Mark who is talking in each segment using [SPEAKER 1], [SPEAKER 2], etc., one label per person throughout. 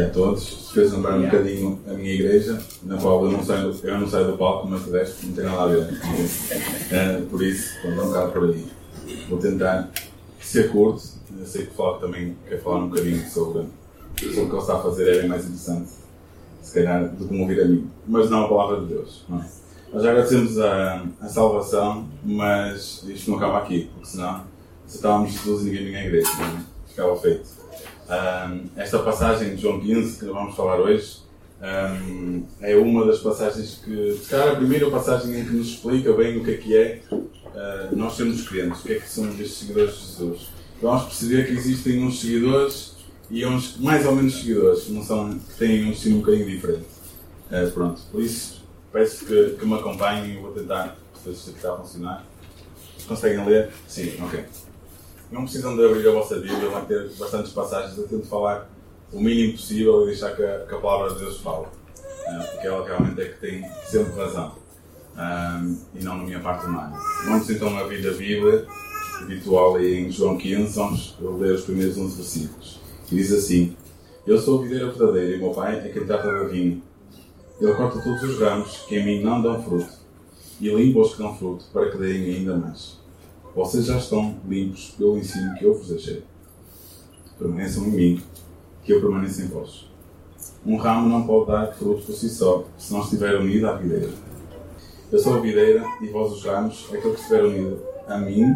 [SPEAKER 1] e a todos. Fez lembrar um bocadinho a minha igreja, na qual eu não saio, eu não saio do palco, mas o resto não tem nada a ver. Uh, por isso, vamos um bocado por aí. Vou tentar ser curto. Eu sei que o Flávio também quer falar um bocadinho sobre, sobre o que ele está a fazer, é bem mais interessante, se calhar, do que me ouvir a mim. Mas não a palavra de Deus. Não é? Nós já agradecemos a, a salvação, mas isto não acaba aqui, porque senão, se estávamos Jesus e ninguém vinha à igreja, não é? ficava feito. Um, esta passagem de João 15, que vamos falar hoje, um, é uma das passagens que, se calhar, a primeira passagem em que nos explica bem o que é que é uh, nós sermos crentes, o que é que são estes seguidores de Jesus. Vamos perceber que existem uns seguidores e uns mais ou menos seguidores, não são, que têm um estilo um bocadinho diferente. Uh, pronto, por isso, peço que, que me acompanhem e vou tentar, se está a funcionar. Conseguem ler? Sim, ok não precisam de abrir a vossa Bíblia, vão ter bastantes passagens. Eu tento falar o mínimo possível e deixar que a, que a palavra de Deus fale. Uh, porque ela realmente é que tem sempre razão. Um, e não na minha parte humana. Vamos então abrir a Bíblia habitual em João 15, vamos ler os primeiros 11 versículos. Diz assim: Eu sou a videira verdadeira e meu pai é quem trata da vinho. Ele corta todos os ramos que em mim não dão fruto e limpa os que dão fruto para que deem ainda mais. Vocês já estão limpos pelo ensino que eu vos deixei. Permaneçam em mim, que eu permaneça em vós. Um ramo não pode dar fruto por si só, se não estiver unido à videira. Eu sou a videira e vós os ramos, aquele que estiver unido a mim,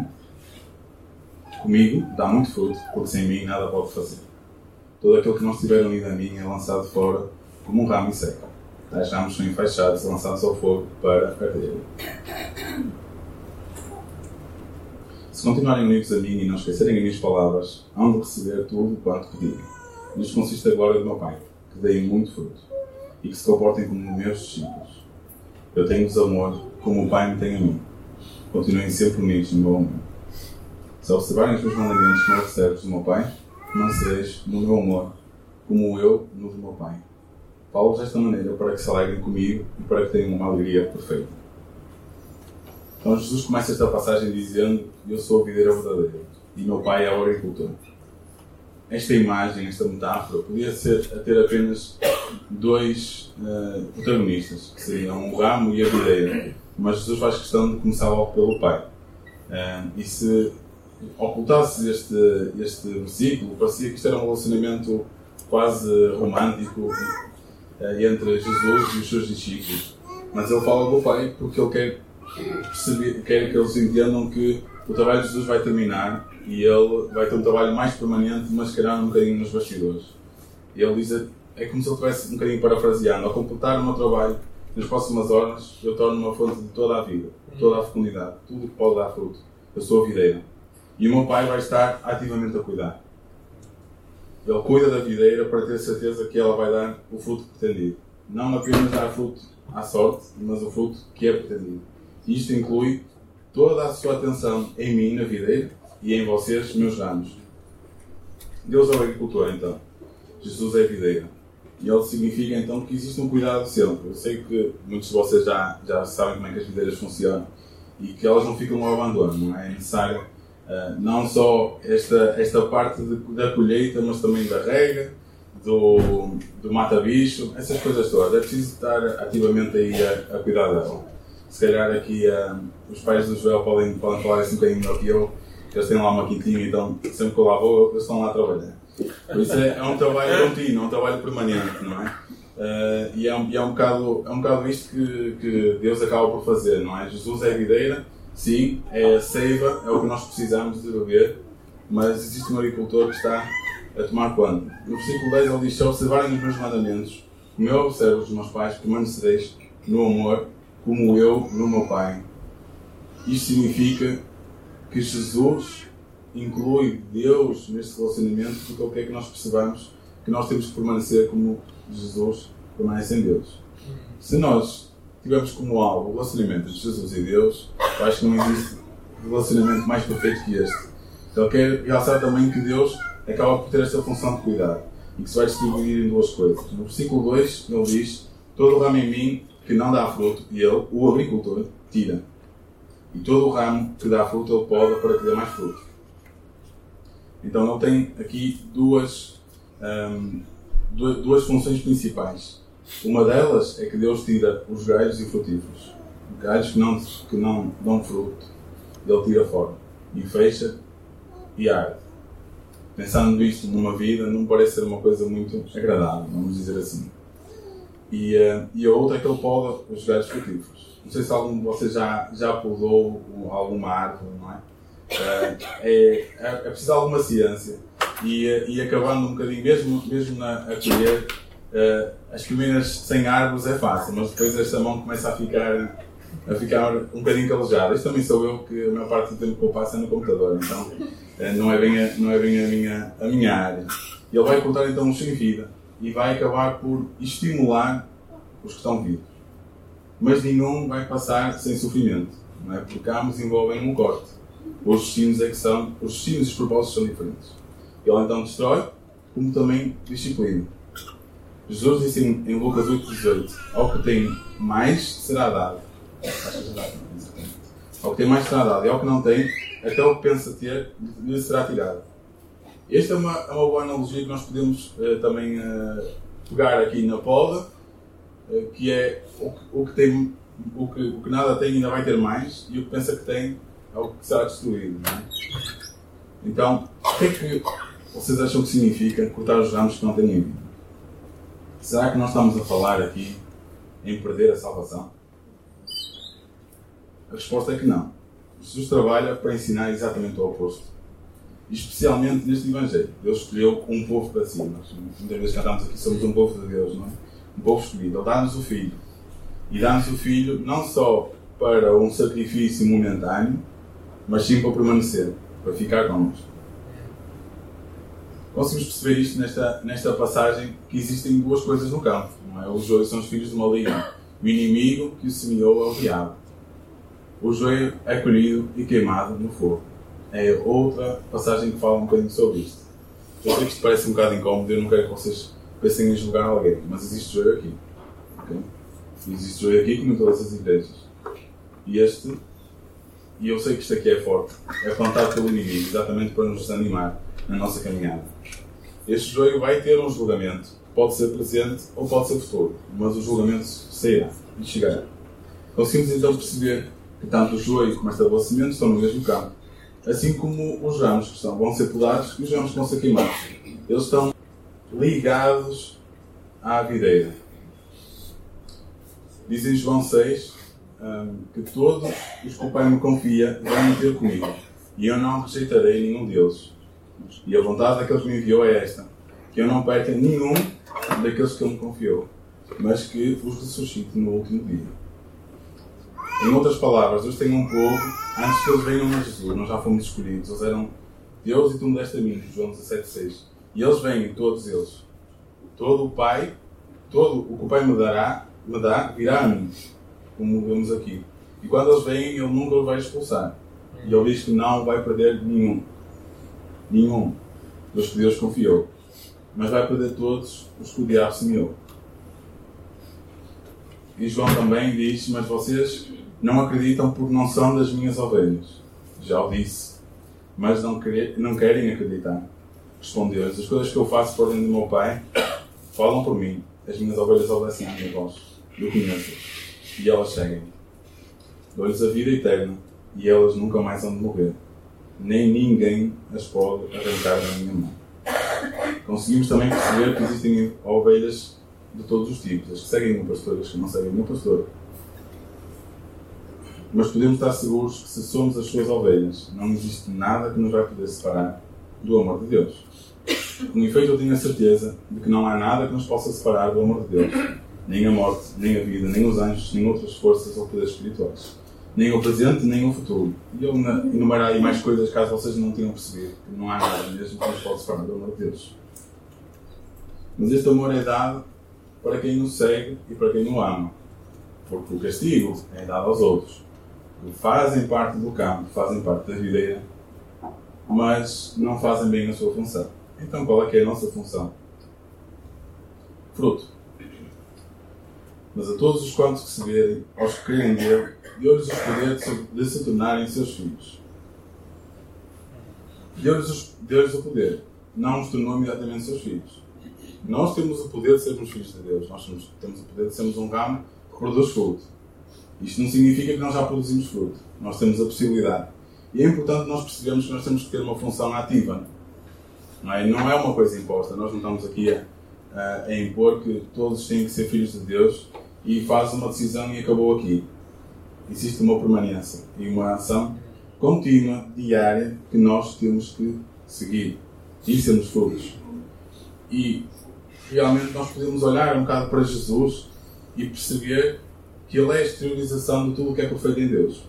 [SPEAKER 1] comigo, dá muito fruto, porque sem mim nada pode fazer. Todo aquele que não estiver unido a mim é lançado fora como um ramo e seca. Tais ramos são enfaixados e lançados ao fogo para arder. Se continuarem unidos a mim e não esquecerem as minhas palavras, hão de receber tudo quanto pedirem. Nisto consiste a glória do meu Pai, que deem muito fruto, e que se comportem como meus discípulos. Eu tenho-vos amor, como o Pai me tem a mim. Continuem sempre unidos no meu amor. Se observarem os meus mandamentos como servos do meu Pai, não sereis no meu amor, como eu no do meu Pai. Falo desta maneira para que se alegrem comigo e para que tenham uma alegria perfeita. Então Jesus começa esta passagem dizendo: Eu sou a videira verdadeira e meu pai é o agricultor. Esta imagem, esta metáfora, podia ser a ter apenas dois uh, protagonistas, que seriam o ramo e a videira. Mas Jesus faz questão de começar logo pelo pai. Uh, e se ocultasse este, este versículo, parecia que isto era um relacionamento quase romântico uh, entre Jesus e os seus discípulos. Mas ele fala do pai porque ele quer perceber, quero que eles entendam que o trabalho de Jesus vai terminar e ele vai ter um trabalho mais permanente, mas se calhar um bocadinho nos bastidores. E ele diz, é como se ele estivesse um bocadinho parafraseando, ao completar o meu trabalho, nas próximas horas, eu torno uma fonte de toda a vida, toda a fecundidade, tudo que pode dar fruto. Eu sou a videira. E o meu pai vai estar ativamente a cuidar. Ele cuida da videira para ter certeza que ela vai dar o fruto pretendido. Não apenas dar fruto à sorte, mas o fruto que é pretendido. Isto inclui toda a sua atenção em mim, na videira, e em vocês, meus ramos. Deus é o agricultor, então. Jesus é a videira. E ele significa, então, que existe um cuidado sempre. Eu sei que muitos de vocês já, já sabem como é que as videiras funcionam e que elas não ficam ao abandono, não é? É necessário uh, não só esta, esta parte de, da colheita, mas também da rega, do, do mata-bicho, essas coisas todas. É preciso estar ativamente aí a, a cuidar dela se calhar aqui uh, os pais do Joel podem, podem falar assim um bocadinho melhor que eu, que eles têm lá uma quintinha, então sempre que eu lá vou, eles estão lá a trabalhar. Por isso é, é um trabalho contínuo, é um trabalho permanente, não é? Uh, e é um, e é um bocado, é um bocado isto que, que Deus acaba por fazer, não é? Jesus é a videira, sim, é a seiva, é o que nós precisamos de beber, mas existe um agricultor que está a tomar conta. No versículo 10 ele diz: Se observarem os meus mandamentos, como eu observo os meus pais, permanecereis no amor como eu no meu Pai. Isto significa que Jesus inclui Deus neste relacionamento porque Ele quer que nós percebamos que nós temos que permanecer como Jesus permanece em Deus. Se nós tivermos como algo o relacionamento de Jesus e Deus, eu acho que não existe relacionamento mais perfeito que este. Ele quer realçar também que Deus acaba por ter esta função de cuidar e que se vai distribuir em duas coisas. No versículo 2 ele diz: Todo ramo em mim que não dá fruto, e ele, o agricultor, tira. E todo o ramo que dá fruto, ele poda para que dê mais fruto. Então ele tem aqui duas, um, duas funções principais. Uma delas é que Deus tira os galhos e frutíferos. Galhos que não, que não dão fruto, Ele tira fora. E fecha e arde. Pensando nisto numa vida, não parece ser uma coisa muito agradável, vamos dizer assim. E, uh, e a outra é que ele poda os galhos frutíferos. Não sei se algum de vocês já, já podou alguma árvore, não é? Uh, é, é, é preciso alguma ciência. E, uh, e acabando um bocadinho, mesmo, mesmo na, a colher, uh, as primeiras 100 árvores é fácil, mas depois esta mão começa a ficar, a ficar um bocadinho calejada. Isto também sou eu que a maior parte do tempo que eu passo é no computador, então não é bem, a, não é bem a, minha, a minha área. E ele vai cortar então os sem vida e vai acabar por estimular os que estão vivos. Mas nenhum vai passar sem sofrimento, não é? porque ambos envolvem um corte. Os destinos é que são, os destinos e os propósitos são diferentes. Ele então destrói, como também disciplina. Jesus disse em, Lucas 8,18: Ao que tem mais será dado. Ao que tem mais será dado, e ao que não tem, até o que pensa ter, lhe será tirado. Esta é uma, é uma boa analogia que nós podemos uh, também uh, pegar aqui na poda, uh, que é o que, o que, tem, o que, o que nada tem ainda vai ter mais, e o que pensa que tem é o que será destruído. É? Então, o que é que vocês acham que significa cortar os ramos que não têm vida? Será que nós estamos a falar aqui em perder a salvação? A resposta é que não. Jesus trabalha para ensinar exatamente o oposto. Especialmente neste Evangelho. Deus escolheu um povo para si. Nós muitas vezes cantamos aqui, somos um povo de Deus, não é? Um povo escolhido. Ele dá-nos o Filho. E dá-nos o Filho não só para um sacrifício momentâneo, mas sim para permanecer, para ficar connosco. Conseguimos perceber isto nesta, nesta passagem que existem duas coisas no campo. Não é? Os joios são os filhos do maligno. O inimigo que o semeou é o diabo. O joio é colhido e queimado no fogo. É outra passagem que fala um bocadinho sobre isto. Eu sei que isto parece um bocado incómodo, eu não quero que vocês pensem em julgar alguém, mas existe joio aqui. Okay? Existe joio aqui como em todas as igrejas. E este e eu sei que isto aqui é forte, é plantado pelo inimigo, exatamente para nos desanimar na nossa caminhada. Este joio vai ter um julgamento, pode ser presente ou pode ser futuro, mas o julgamento sairá e chegará. Conseguimos então perceber que tanto o joio como esta boa semente estão no mesmo campo, assim como os ramos que estão, vão ser podados e os ramos que vão ser queimados. Eles estão ligados à videira. Diz em João 6 um, que todos os que o Pai me confia vão ter comigo, e eu não rejeitarei nenhum deles. E a vontade daquele que me enviou é esta: que eu não perca nenhum daqueles que ele me confiou, mas que os ressuscite no último dia. Em outras palavras, Deus tem um povo antes que eles venham a Jesus. Nós já fomos escolhidos. Eles eram Deus e tu me deste a mim, João 17,6. E eles vêm, todos eles. Todo o Pai, todo o que o Pai me dará, me dá, virá a mim como vemos aqui. E quando eles vêm, ele nunca os vai expulsar. E ele diz que não vai perder nenhum. Nenhum dos que Deus confiou. Mas vai perder todos os que o diabo semeou. E João também diz: Mas vocês não acreditam porque não são das minhas ovelhas. Já o disse. Mas não, não querem acreditar. Respondeu-lhes: As coisas que eu faço por dentro do meu Pai falam por mim. As minhas ovelhas obedecem à minha voz. Eu conheço e elas seguem. Dou-lhes a vida eterna e elas nunca mais vão morrer. Nem ninguém as pode arrancar da minha mão. Conseguimos também perceber que existem ovelhas de todos os tipos, as que seguem o pastor as que não seguem o pastor. Mas podemos estar seguros que se somos as suas ovelhas, não existe nada que nos vai poder separar do amor de Deus. Com efeito, eu tenho a certeza de que não há nada que nos possa separar do amor de Deus nem a morte, nem a vida, nem os anjos, nem outras forças ou poderes espirituais. Nem o presente, nem o futuro. E eu enumerar aí mais coisas caso vocês não tenham percebido. Que não há nada mesmo que nos pode separar do amor de Deus. Mas este amor é dado para quem o segue e para quem o ama. Porque o castigo é dado aos outros. Que fazem parte do campo, fazem parte da videira, mas não fazem bem a sua função. Então qual é que é a nossa função? Fruto mas a todos os quantos receberem, aos que creem nele, deu-lhes o poder de se tornarem seus filhos. Deu-lhes deu o poder, não os tornou imediatamente seus filhos, Nós temos o poder de sermos filhos de Deus. Nós temos o poder de sermos um ramo que produz fruto. Isto não significa que nós já produzimos fruto. Nós temos a possibilidade. E é importante nós percebermos que nós temos que ter uma função ativa. Não é, não é uma coisa imposta. Nós não estamos aqui a, a, a impor que todos têm que ser filhos de Deus e faz uma decisão e acabou aqui. Existe uma permanência e uma ação contínua, diária, que nós temos que seguir e sermos frutos. E realmente nós podemos olhar um bocado para Jesus e perceber que Ele é a exteriorização de tudo o que é perfeito em Deus.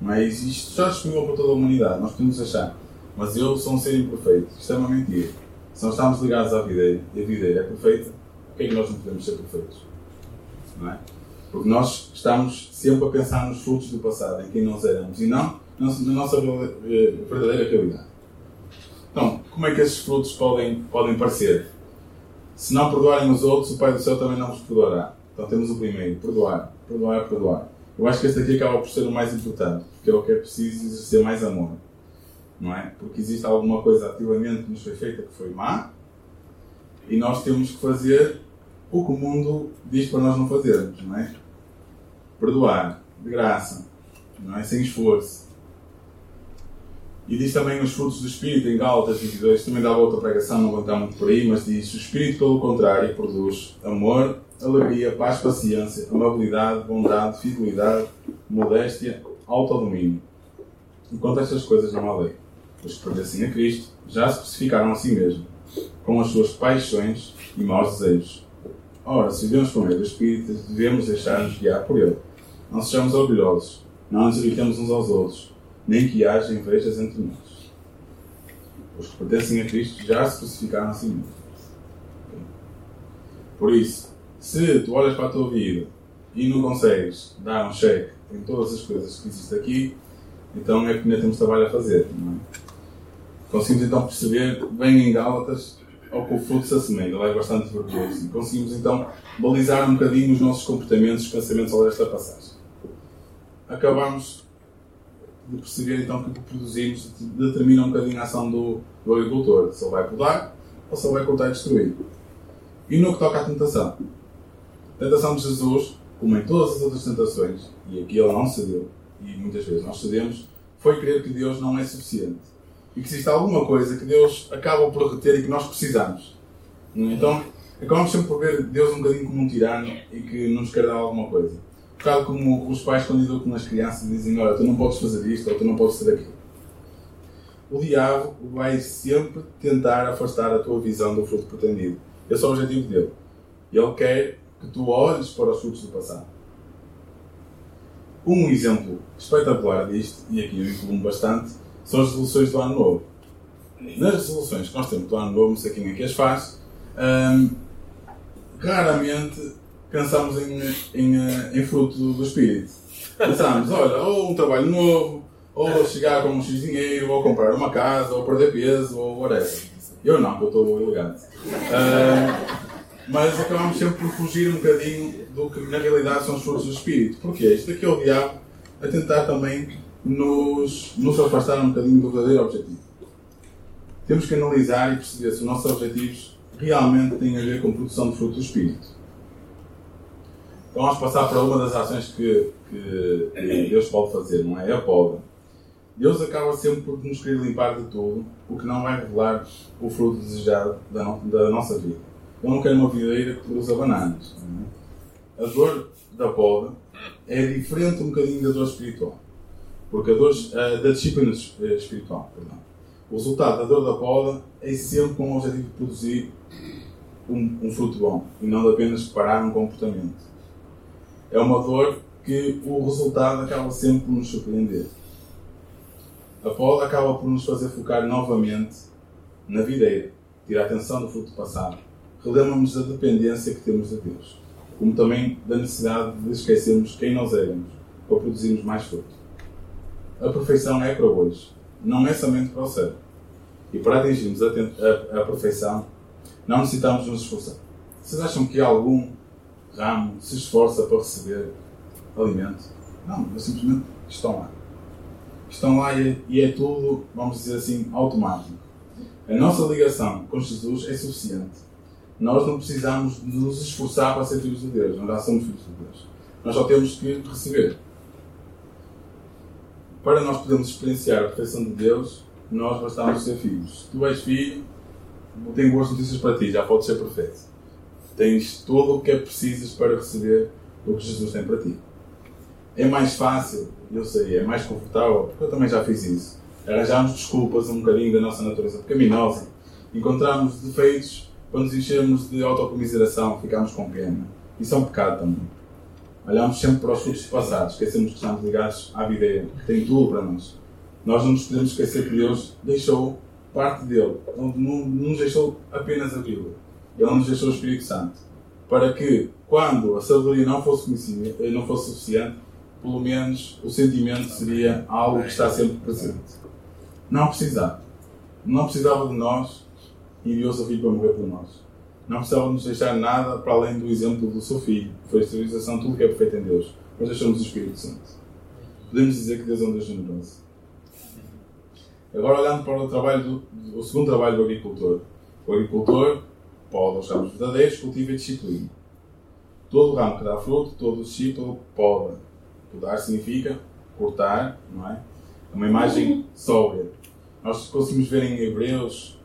[SPEAKER 1] Mas isto já disponível para toda a humanidade, nós podemos achar. Mas eu sou um ser imperfeito. Isto é uma mentira. Se nós estamos ligados à videira e a videira é perfeita, por é que nós não podemos ser perfeitos? Não é? Porque nós estamos sempre a pensar nos frutos do passado, em quem nós éramos, e não na nossa eh, verdadeira realidade. Então, como é que esses frutos podem, podem parecer? Se não perdoarem os outros, o Pai do Céu também não vos perdoará. Então temos o primeiro, perdoar, perdoar, perdoar. Eu acho que este aqui acaba por ser o mais importante, porque é o que é preciso exercer mais amor. Não é? Porque existe alguma coisa ativamente que nos foi feita que foi má, e nós temos que fazer o que o mundo diz para nós não fazermos, não é? Perdoar, de graça, não é? Sem esforço. E diz também os frutos do Espírito em Gálatas 22, também dava outra pregação, não vou muito por aí, mas diz: o Espírito, pelo contrário, produz amor, alegria, paz, paciência, amabilidade, bondade, fidelidade, modéstia, autodomínio. Enquanto estas coisas não há lei. Os que pertencem a Cristo já se crucificaram a si mesmos, com as suas paixões e maus desejos. Ora, se vivemos com ele o Espírito, devemos deixar-nos guiar por ele. Não sejamos orgulhosos, não nos irritemos uns aos outros nem que haja invejas entre nós. Os que pertencem a Cristo já se crucificaram a si mesmos. Por isso, se tu olhas para a tua vida e não consegues dar um cheque em todas as coisas que existem aqui, então é que ainda temos trabalho a fazer. Não é? Conseguimos então perceber, bem em Gálatas, ao que o fruto se assemelha, ele é bastante vergonhoso. E conseguimos então balizar um bocadinho os nossos comportamentos, os pensamentos ao desta passagem. Acabamos de perceber então que o que produzimos determina um bocadinho a ação do, do agricultor, se ele vai podar ou se ele vai cortar e destruir. E no que toca à tentação, a tentação de Jesus, como em todas as outras tentações, e aqui ele não cedeu, e muitas vezes nós cedemos, foi crer que Deus não é suficiente. E que existe alguma coisa que Deus acaba por reter e que nós precisamos. Então, acabamos sempre por ver Deus um bocadinho como um tirano e que nos quer dar alguma coisa bocado como os pais quando educam as crianças dizem, olha, tu não podes fazer isto ou tu não podes fazer aquilo. O diabo vai sempre tentar afastar a tua visão do fruto pretendido. Esse é o objetivo dele. Ele quer que tu olhes para os frutos do passado. Um exemplo espetacular disto, e aqui eu incluo bastante, são as resoluções do ano novo. Nas resoluções que nós temos do ano novo, não sei quem é que as faz, hum, raramente pensamos em, em, eh, em fruto do espírito. Pensamos, olha, ou um trabalho novo, ou chegar com um X dinheiro, ou comprar uma casa, ou perder peso, ou whatever. Eu não, porque eu estou elegante. Uh, mas acabamos sempre por fugir um bocadinho do que na realidade são os frutos do espírito. Porque isto aqui é o diabo a tentar também nos, nos afastar um bocadinho do verdadeiro objetivo. Temos que analisar e perceber se os nossos objetivos realmente têm a ver com a produção de fruto do espírito. Então vamos passar para uma das ações que, que Deus pode fazer, não é? É a poda. Deus acaba sempre por nos querer limpar de tudo, o que não vai revelar o fruto desejado da, no, da nossa vida. Eu não quero uma videira que produza bananas. É? A dor da poda é diferente um bocadinho da dor espiritual. Porque a dor da disciplina eh, espiritual, perdão. O resultado da dor da poda é sempre com o objetivo de produzir um, um fruto bom e não de apenas parar um comportamento é uma dor que o resultado acaba sempre por nos surpreender. A poda acaba por nos fazer focar novamente na videira, tirar a atenção do fruto passado. Relembra-nos da dependência que temos de Deus, como também da necessidade de esquecermos quem nós éramos para produzirmos mais fruto. A perfeição é para hoje, não é somente para o céu. E para atingirmos a, a, a perfeição, não necessitamos nos esforçar. Vocês acham que algum ramo se esforça para receber alimento. Não, eles simplesmente estão lá. Estão lá e, e é tudo, vamos dizer assim, automático. A nossa ligação com Jesus é suficiente. Nós não precisamos de nos esforçar para ser filhos de Deus. Nós já somos filhos de Deus. Nós só temos que receber. Para nós podermos experienciar a perfeição de Deus, nós bastamos ser filhos. Se tu és filho, tenho boas notícias para ti, já podes ser perfeito. Tens tudo o que é preciso para receber o que Jesus tem para ti. É mais fácil, eu sei, é mais confortável, porque eu também já fiz isso. Arranjarmos desculpas um bocadinho da nossa natureza pecaminosa, encontrarmos defeitos para nos enchermos de autocomiseração, ficarmos com pena. Isso é um pecado também. Olhamos sempre para os frutos passados, esquecemos que estamos ligados à videira, que tem tudo para nós. Nós não nos podemos esquecer que Deus deixou parte dele. Não, não nos deixou apenas a Bíblia. Ele nos deixou o Espírito Santo. Para que, quando a sabedoria não fosse, conhecida, não fosse suficiente, pelo menos o sentimento seria algo que está sempre presente. Não precisava. Não precisava de nós e enviou-se a filho para morrer por nós. Não precisava nos deixar nada para além do exemplo do seu filho. Foi a esterilização, tudo que é perfeito em Deus. Mas deixamos o Espírito Santo. Podemos dizer que Deus é um Deus generoso. Agora olhando para o trabalho do, o segundo trabalho do agricultor. O agricultor pode, aos ramos verdadeiros, cultiva e disciplina. Todo ramo que dá fruto, todo discípulo pode. Podar significa cortar, não é? É uma imagem sóbria. Nós conseguimos ver em Hebreus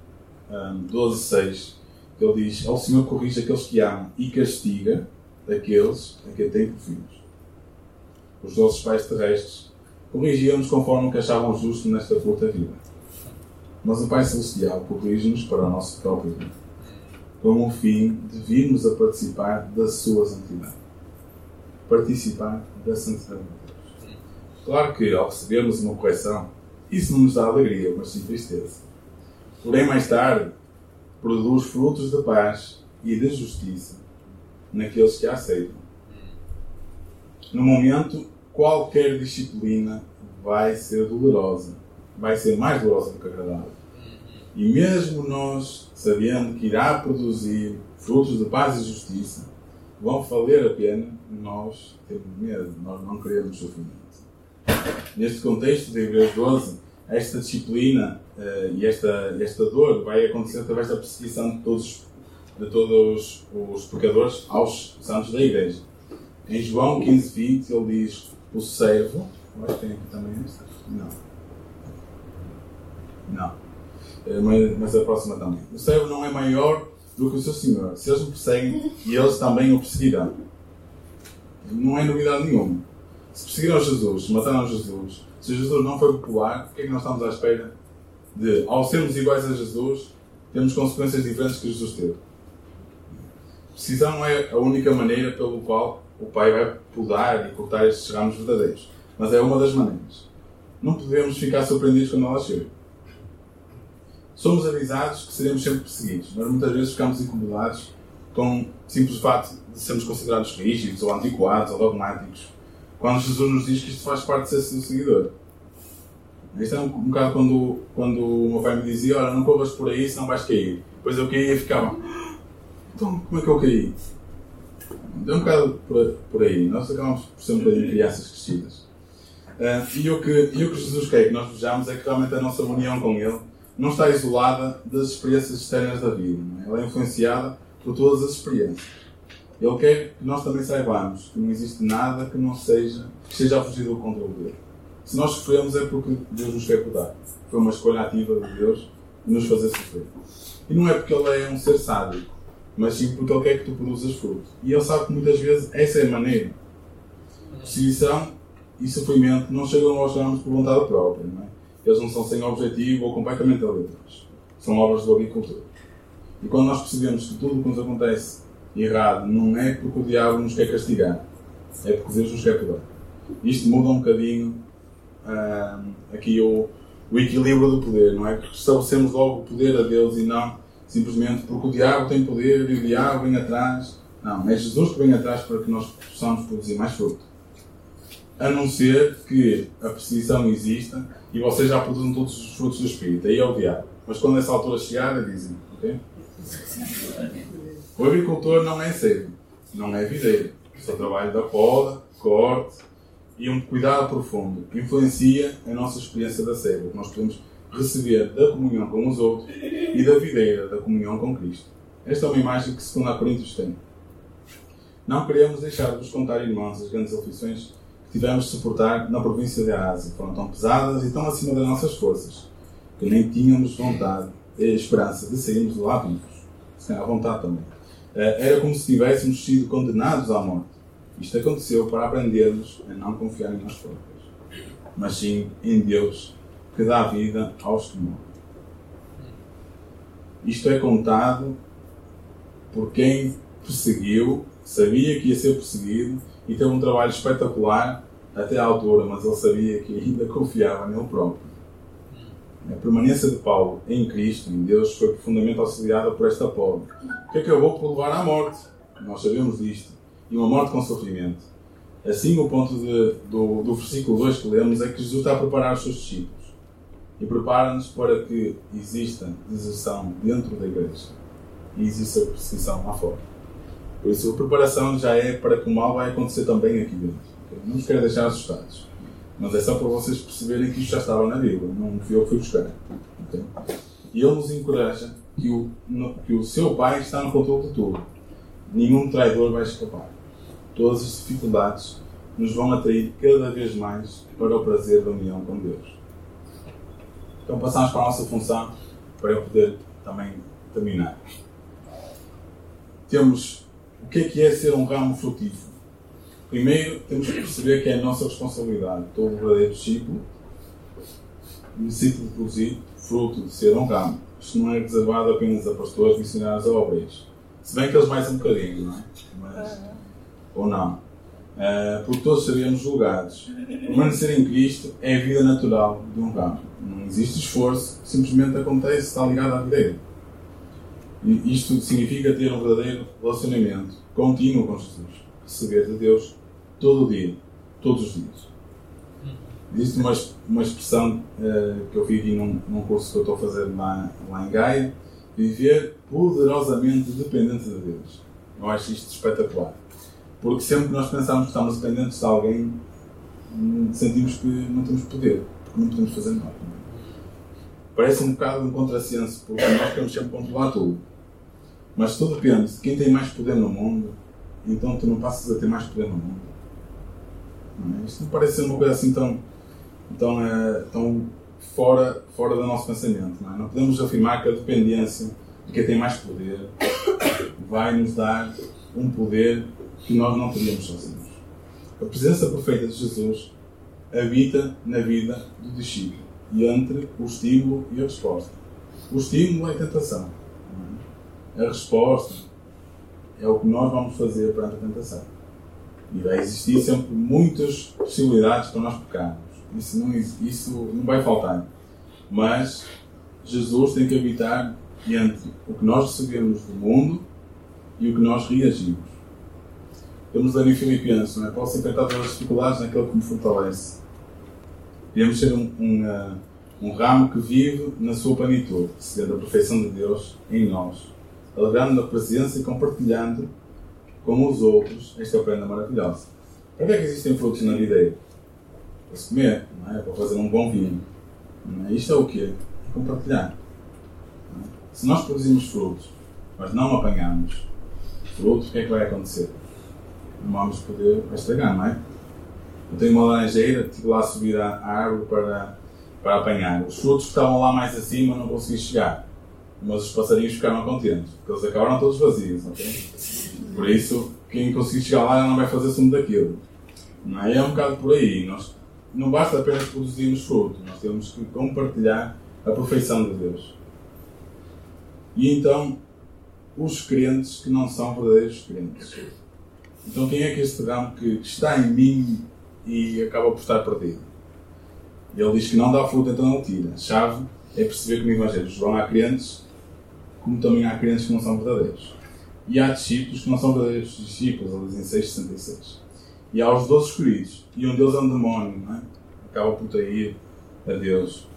[SPEAKER 1] um, 12, 6, que ele diz: Ao Senhor corrige aqueles que amam e castiga aqueles a quem tem por filhos. Os nossos pais terrestres corrigiam-nos conforme o que achavam justo nesta curta vida. Mas o Pai Celestial corrige-nos para o nosso próprio bem, com o fim de virmos a participar da sua santidade. Participar da santidade de Deus. Claro que ao recebermos uma correção, isso não nos dá alegria, mas sim tristeza. Porém, mais tarde, produz frutos de paz e de justiça naqueles que a aceitam. No momento, qualquer disciplina vai ser dolorosa, vai ser mais dolorosa do que agradável. E mesmo nós, sabendo que irá produzir frutos de paz e justiça, vão valer a pena, nós temos medo, nós não queremos sofrimento. Neste contexto de Hebreus 12, esta disciplina uh, e esta, esta dor vai acontecer através da perseguição de todos, de todos os pecadores aos santos da Igreja. Em João 15, 20, ele diz: o servo. Que tem aqui também esta. Não. Não. Mas, mas a próxima também. O servo não é maior do que o seu senhor. Se eles o perseguem, eles também o perseguirão. Não é novidade nenhuma. Se perseguiram Jesus, mataram Jesus, se Jesus não foi popular, o que é que nós estamos à espera de, ao sermos iguais a Jesus, temos consequências diferentes que Jesus teve? Precisão é a única maneira pelo qual o Pai vai podar e cortar estes ramos verdadeiros. Mas é uma das maneiras. Não podemos ficar surpreendidos quando ela chega. Somos avisados que seremos sempre perseguidos, mas muitas vezes ficamos incomodados com o simples fato de sermos considerados rígidos, ou antiquados, ou dogmáticos, quando Jesus nos diz que isto faz parte de ser seu seguidor. Isto é um, um bocado quando, quando o meu pai me dizia: Olha, não corras por aí, senão vais cair. Depois eu caía e ficava: Então, como é que eu caí? É um bocado por, por aí. Nós acabamos por ser um bocadinho crianças crescidas. Uh, e, o que, e o que Jesus quer que nós vejamos é que realmente a nossa união com Ele não está isolada das experiências externas da vida. É? Ela é influenciada por todas as experiências. Ele quer que nós também saibamos que não existe nada que não seja, que esteja a fugir do controle dele. Se nós sofremos é porque Deus nos quer cuidar. Foi uma escolha ativa de Deus de nos fazer sofrer. E não é porque Ele é um ser sádico mas sim porque Ele quer que tu produzas fruto. E Ele sabe que muitas vezes essa é a maneira. Perseguição e sofrimento não chegam aos ramos por vontade própria. Não é? Eles não são sem objetivo ou completamente aleatórios. São obras do agricultor. E quando nós percebemos que tudo o que nos acontece errado não é porque o diabo nos quer castigar, é porque Deus nos quer cuidar. Isto muda um bocadinho ah, aqui o, o equilíbrio do poder, não é? Porque estabelecemos logo o poder a Deus e não simplesmente porque o diabo tem poder e o diabo vem atrás. Não, é Jesus que vem atrás para que nós possamos produzir mais fruto. A não ser que a perseguição exista e vocês já produzem todos os frutos do Espírito. Aí é o diabo. Mas quando essa altura chegar, dizem, ok? O agricultor não é cedo, não é videiro. Seu trabalho da poda, corte e um cuidado profundo influencia a nossa experiência da ceifa, que nós podemos receber da comunhão com os outros e da videira da comunhão com Cristo. Esta é uma imagem que, segundo a Coríntios, tem. Não queremos deixar de vos contar, irmãos, as grandes aflições que tivemos de suportar na província de Ásia. Foram tão pesadas e tão acima das nossas forças que nem tínhamos vontade e esperança de sairmos lá vivos. Sem a vontade também. Eh, era como se tivéssemos sido condenados à morte. Isto aconteceu para aprendermos a não confiar em nós próprios, mas sim em Deus, que dá vida aos que morrem. Isto é contado por quem perseguiu, sabia que ia ser perseguido e teve um trabalho espetacular até à altura, mas ele sabia que ainda confiava nele próprio. A permanência de Paulo em Cristo, em Deus, foi profundamente auxiliada por esta pobre, que acabou por levar à morte. Nós sabemos disto. E uma morte com sofrimento. Assim, o ponto de, do, do versículo 2 que lemos é que Jesus está a preparar os seus discípulos e prepara-nos para que exista deserção dentro da igreja e exista perseguição lá fora. Por isso, a preparação já é para que o mal vai acontecer também aqui dentro. Não nos quero deixar assustados. Mas é só para vocês perceberem que isto já estava na Bíblia, não fui eu que fui buscar. Okay? E ele nos encoraja que o, que o seu Pai está no controle de tudo. Nenhum traidor vai escapar. Todas as dificuldades nos vão atrair cada vez mais para o prazer da união com Deus. Então passamos para a nossa função para eu poder também terminar. Temos o que é que é ser um ramo frutífero. Primeiro, temos que perceber que é a nossa responsabilidade. Todo verdadeiro discípulo necessita de produzir fruto, de ser um ramo. Isto não é reservado apenas a pastores, missionários ou obreiros. Se bem que eles mais um bocadinho, não é? Mas, ou não. Uh, porque todos seríamos julgados. Permanecer em Cristo é a vida natural de um ramo. Não existe esforço, simplesmente acontece, está ligado à vida. E isto significa ter um verdadeiro relacionamento contínuo com Jesus. Receber de Deus todo o dia, todos os dias. Existe uma, uma expressão uh, que eu vi aqui num, num, curso que eu estou a fazer lá, lá em Gaia: viver poderosamente dependente de Deus. Eu acho isto espetacular. Porque sempre que nós pensamos que estamos dependentes de alguém, sentimos que não temos poder, porque não podemos fazer nada. Parece um bocado um contrassenso, porque nós queremos sempre controlar tudo. Mas tudo depende de quem tem mais poder no mundo, então tu não passas a ter mais poder no mundo. Não é? Isto não parece ser uma coisa assim tão, tão, é, tão fora, fora do nosso pensamento. Não, é? não podemos afirmar que a dependência de quem tem mais poder vai nos dar um poder que nós não teríamos sozinhos. A presença perfeita de Jesus habita na vida do discípulo e entre o estímulo e a resposta. O estímulo é a tentação. É? A resposta é o que nós vamos fazer perante a tentação. E vai existir sempre muitas possibilidades para nós pecarmos. Isso não, isso não vai faltar. Mas Jesus tem que habitar entre o que nós recebemos do mundo e o que nós reagimos. Temos ali em Filipinos, não é? Posso enfrentar todas as dificuldades naquele que me fortalece. Devemos ser um, um, uh, um, ramo que vive na sua plenitude, recebendo a perfeição de Deus em nós, alegrando na presença e compartilhando com os outros esta prenda maravilhosa. Para que é que existem frutos na videira? Para se comer, não é? para fazer um bom vinho. É? Isto é o quê? É compartilhar. É? Se nós produzimos frutos, mas não apanhamos frutos, o que é que vai acontecer? não vamos poder estragar, não é? Eu tenho uma laranjeira, tive lá a subir a árvore para, para apanhar. Os frutos que estavam lá mais acima não consegui chegar. Mas os passarinhos ficaram contentes, porque eles acabaram todos vazios, ok? Por isso, quem conseguir chegar lá não vai fazer sumo daquilo. Não é? é um bocado por aí. Nós, não basta apenas produzirmos fruto, nós temos que compartilhar a perfeição de Deus. E então, os crentes que não são verdadeiros crentes então quem é que este ramo que está em mim e acaba por estar perdido? Ele diz que não dá fruto, então não tira. A chave é perceber que no Evangelho João há crentes, como também há crentes que não são verdadeiros. E há discípulos que não são verdadeiros discípulos, ele diz em 6,66. E há os 12 escolhidos, e um deles é um demónio, não é? acaba por trair a Deus,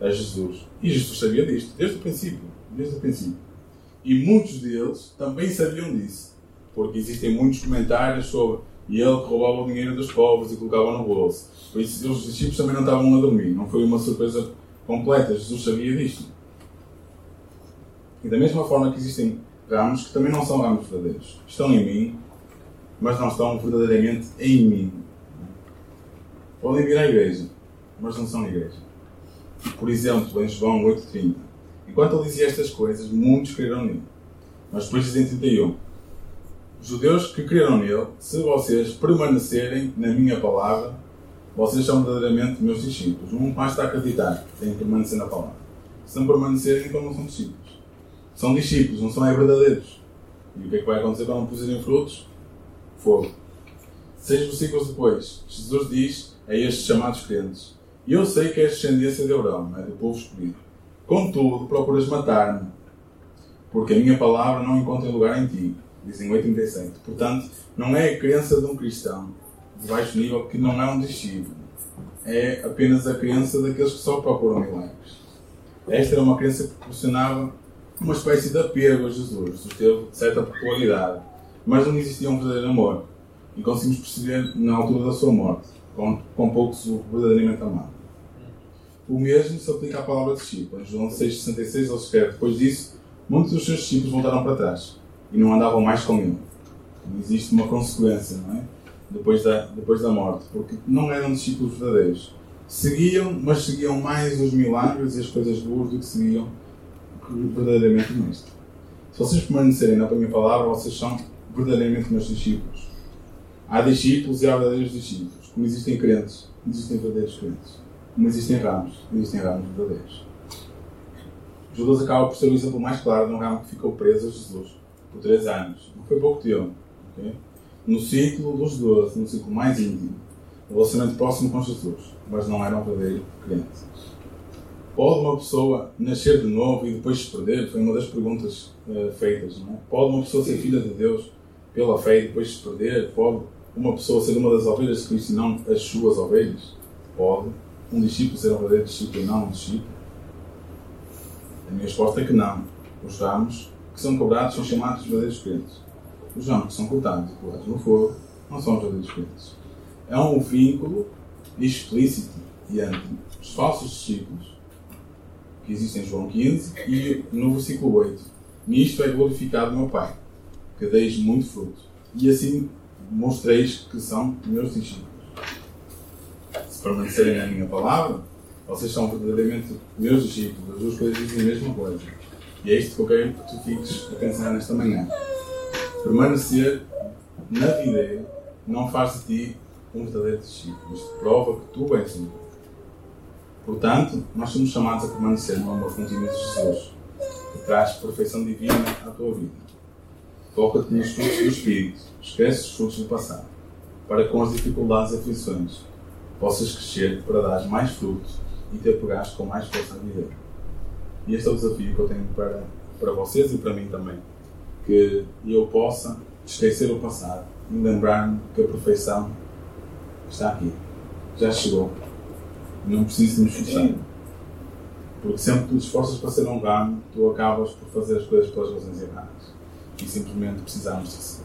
[SPEAKER 1] a Jesus. E Jesus sabia disto, desde o princípio. Desde o princípio. E muitos deles também sabiam disso porque existem muitos comentários sobre e ele que roubava o dinheiro dos povos e colocava no bolso. Por isso, os discípulos também não estavam a dormir. Não foi uma surpresa completa. Jesus sabia disto. E da mesma forma que existem ramos que também não são ramos verdadeiros. Estão em mim, mas não estão verdadeiramente em mim. Podem vir à igreja, mas não são igreja. Por exemplo, em João 8,30. Enquanto ele dizia estas coisas, muitos creram nele. Mas depois diz em 31. Judeus que creram nele, se vocês permanecerem na minha palavra, vocês são verdadeiramente meus discípulos. Não basta acreditar, têm que permanecer na palavra. Se não permanecerem, então não são discípulos. São discípulos, não são é verdadeiros. E o que é que vai acontecer quando não puserem frutos? Fogo. Seis versículos depois, Jesus diz a estes chamados crentes: eu sei que és descendência de Abraão, é do povo escolhido. Contudo, procuras matar-me, porque a minha palavra não encontra lugar em ti. Dizem 8,37. Portanto, não é a crença de um cristão de baixo nível que não é um discípulo. É apenas a crença daqueles que só procuram milagres. Esta era uma crença que proporcionava uma espécie de apego a Jesus. Teve certa popularidade, mas não existia um verdadeiro amor. E conseguimos perceber na altura da sua morte, com, com poucos o verdadeiramente amado. O mesmo se aplica à palavra discípulo. Em João 6,66 ele escreve: Depois disso, muitos dos seus discípulos voltaram para trás e não andavam mais com ele. Existe uma consequência, não é? Depois da, depois da morte, porque não eram discípulos verdadeiros. Seguiam, mas seguiam mais os milagres e as coisas boas do que seguiam verdadeiramente Mestre. Se vocês permanecerem na minha palavra, vocês são verdadeiramente meus discípulos. Há discípulos e há verdadeiros discípulos. Como existem crentes, existem verdadeiros crentes. Como existem ramos, existem ramos verdadeiros. Judas acaba por ser o exemplo mais claro de um ramo que ficou preso a Jesus por três anos. Não foi pouco tempo. Okay? No ciclo dos doze, no ciclo mais íntimo, relacionamento próximo com Jesus, mas não era um verdadeiro crente. Pode uma pessoa nascer de novo e depois se perder? Foi uma das perguntas uh, feitas. Não é? Pode uma pessoa ser filha de Deus pela fé e depois se perder? Pode uma pessoa ser uma das ovelhas de Cristo e não as suas ovelhas? Pode. Um discípulo ser um verdadeiro discípulo e não um discípulo? A minha resposta é que não. Os ramos que são cobrados são chamados verdadeiros crentes. Os ramos que são cortados e colocados no fogo não são os verdadeiros crentes. É um vínculo explícito entre os falsos discípulos que existem em João 15 e no versículo 8. Nisto é glorificado meu Pai, que deis muito fruto, e assim mostreis que são meus discípulos. Se permanecerem na minha palavra, vocês são verdadeiramente meus discípulos. As duas coisas dizem a mesma coisa. E é isto que eu quero que tu fiques a pensar nesta manhã. Permanecer na videira não faz de ti um verdadeiro discípulo. Isto prova que tu és um. Portanto, nós somos chamados a permanecer no amor contínuo de Jesus, que traz perfeição divina à tua vida. Foca-te nos frutos do Espírito, esquece os frutos do passado, para com as dificuldades e aflições possas crescer para dar mais frutos e te apegares com mais força a viver. E este é o desafio que eu tenho para, para vocês e para mim também. Que eu possa esquecer o passado e lembrar-me que a perfeição está aqui. Já chegou. Não me esforçar. Porque sempre que tu esforças para ser um ramo, tu acabas por fazer as coisas pelas razões erradas. E simplesmente precisamos de.